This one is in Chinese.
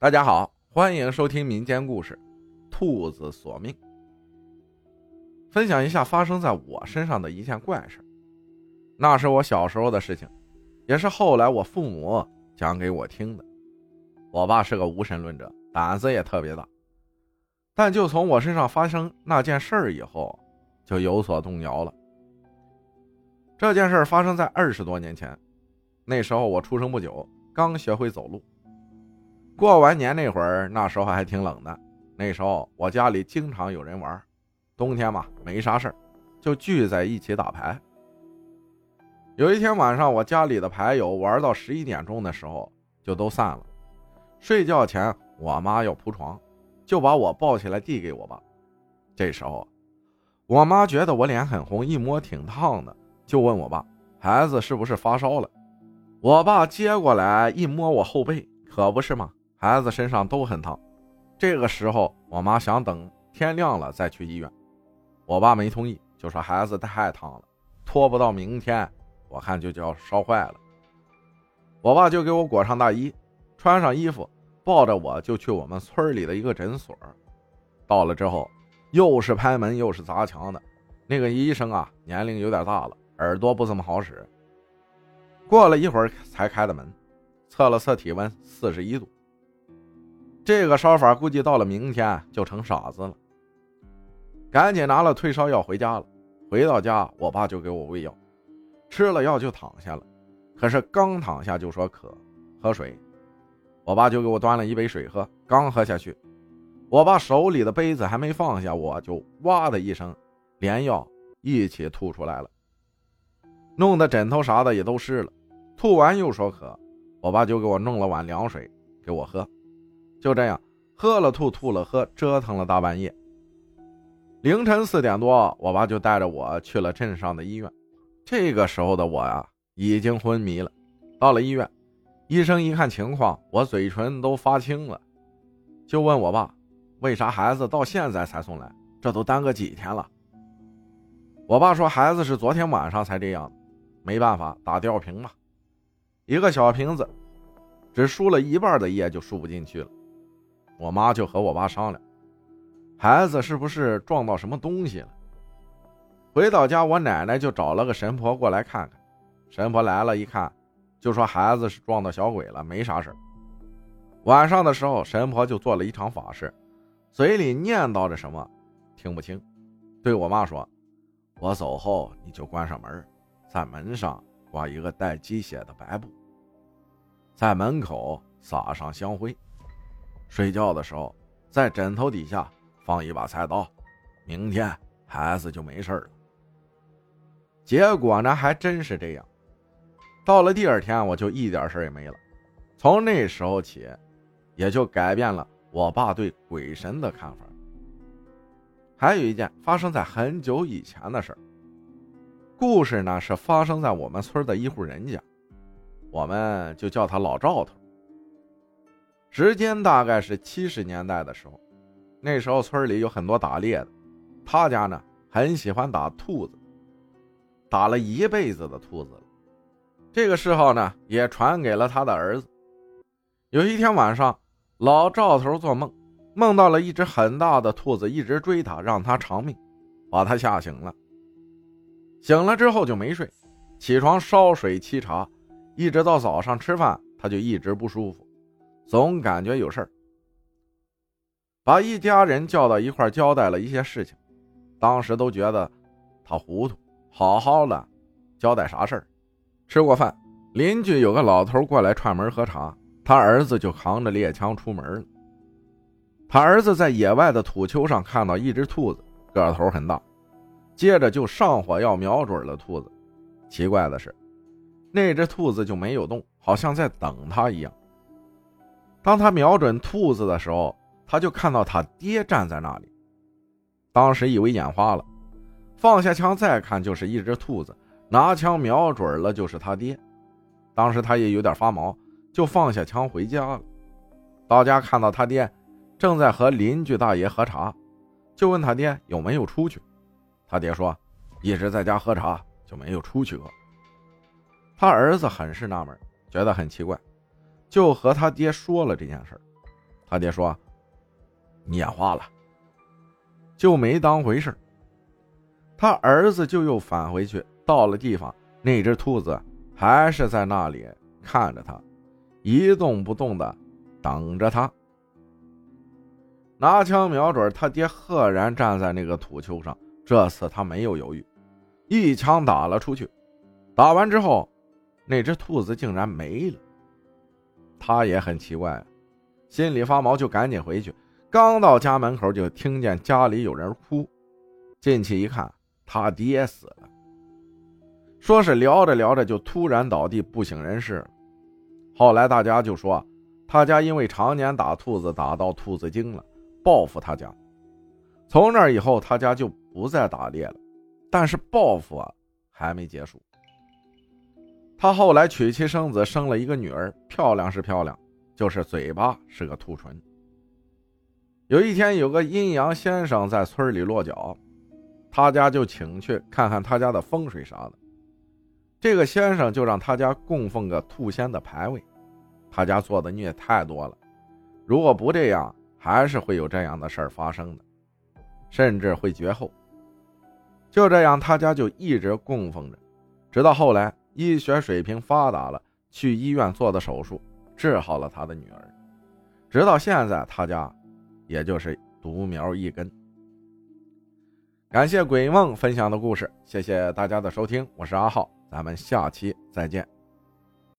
大家好，欢迎收听民间故事《兔子索命》。分享一下发生在我身上的一件怪事。那是我小时候的事情，也是后来我父母讲给我听的。我爸是个无神论者，胆子也特别大。但就从我身上发生那件事儿以后，就有所动摇了。这件事发生在二十多年前，那时候我出生不久，刚学会走路。过完年那会儿，那时候还挺冷的。那时候我家里经常有人玩，冬天嘛没啥事就聚在一起打牌。有一天晚上，我家里的牌友玩到十一点钟的时候就都散了。睡觉前，我妈要铺床，就把我抱起来递给我爸。这时候，我妈觉得我脸很红，一摸挺烫的，就问我爸：“孩子是不是发烧了？”我爸接过来一摸我后背，可不是吗？孩子身上都很烫，这个时候我妈想等天亮了再去医院，我爸没同意，就说孩子太烫了，拖不到明天，我看就叫烧坏了。我爸就给我裹上大衣，穿上衣服，抱着我就去我们村里的一个诊所。到了之后，又是拍门又是砸墙的，那个医生啊年龄有点大了，耳朵不怎么好使。过了一会儿才开的门，测了测体温，四十一度。这个烧法估计到了明天就成傻子了。赶紧拿了退烧药回家了。回到家，我爸就给我喂药，吃了药就躺下了。可是刚躺下就说渴，喝水。我爸就给我端了一杯水喝。刚喝下去，我爸手里的杯子还没放下，我就哇的一声，连药一起吐出来了，弄得枕头啥的也都湿了。吐完又说渴，我爸就给我弄了碗凉水给我喝。就这样，喝了吐，吐了喝，折腾了大半夜。凌晨四点多，我爸就带着我去了镇上的医院。这个时候的我呀，已经昏迷了。到了医院，医生一看情况，我嘴唇都发青了，就问我爸：“为啥孩子到现在才送来？这都耽搁几天了？”我爸说：“孩子是昨天晚上才这样，没办法，打吊瓶嘛，一个小瓶子，只输了一半的液就输不进去了。”我妈就和我爸商量，孩子是不是撞到什么东西了？回到家，我奶奶就找了个神婆过来看看。神婆来了，一看，就说孩子是撞到小鬼了，没啥事晚上的时候，神婆就做了一场法事，嘴里念叨着什么，听不清，对我妈说：“我走后，你就关上门，在门上挂一个带鸡血的白布，在门口撒上香灰。”睡觉的时候，在枕头底下放一把菜刀，明天孩子就没事了。结果呢，还真是这样。到了第二天，我就一点事也没了。从那时候起，也就改变了我爸对鬼神的看法。还有一件发生在很久以前的事儿，故事呢是发生在我们村的一户人家，我们就叫他老赵头。时间大概是七十年代的时候，那时候村里有很多打猎的，他家呢很喜欢打兔子，打了一辈子的兔子了。这个嗜好呢也传给了他的儿子。有一天晚上，老赵头做梦，梦到了一只很大的兔子一直追他，让他偿命，把他吓醒了。醒了之后就没睡，起床烧水沏茶，一直到早上吃饭，他就一直不舒服。总感觉有事儿，把一家人叫到一块交代了一些事情。当时都觉得他糊涂，好好的交代啥事儿？吃过饭，邻居有个老头过来串门喝茶，他儿子就扛着猎枪出门了。他儿子在野外的土丘上看到一只兔子，个头很大，接着就上火药瞄准了兔子。奇怪的是，那只兔子就没有动，好像在等他一样。当他瞄准兔子的时候，他就看到他爹站在那里。当时以为眼花了，放下枪再看，就是一只兔子，拿枪瞄准了，就是他爹。当时他也有点发毛，就放下枪回家了。到家看到他爹正在和邻居大爷喝茶，就问他爹有没有出去。他爹说一直在家喝茶，就没有出去过。他儿子很是纳闷，觉得很奇怪。就和他爹说了这件事他爹说：“你眼花了。”就没当回事。他儿子就又返回去，到了地方，那只兔子还是在那里看着他，一动不动的等着他。拿枪瞄准他爹，赫然站在那个土丘上。这次他没有犹豫，一枪打了出去。打完之后，那只兔子竟然没了。他也很奇怪，心里发毛，就赶紧回去。刚到家门口，就听见家里有人哭。进去一看，他爹死了。说是聊着聊着就突然倒地不省人事。后来大家就说，他家因为常年打兔子打到兔子精了，报复他家。从那以后，他家就不再打猎了。但是报复啊，还没结束。他后来娶妻生子，生了一个女儿，漂亮是漂亮，就是嘴巴是个兔唇。有一天，有个阴阳先生在村里落脚，他家就请去看看他家的风水啥的。这个先生就让他家供奉个兔仙的牌位。他家做的孽太多了，如果不这样，还是会有这样的事儿发生的。甚至会绝后。就这样，他家就一直供奉着，直到后来医学水平发达了，去医院做的手术治好了他的女儿。直到现在，他家也就是独苗一根。感谢鬼梦分享的故事，谢谢大家的收听，我是阿浩，咱们下期再见。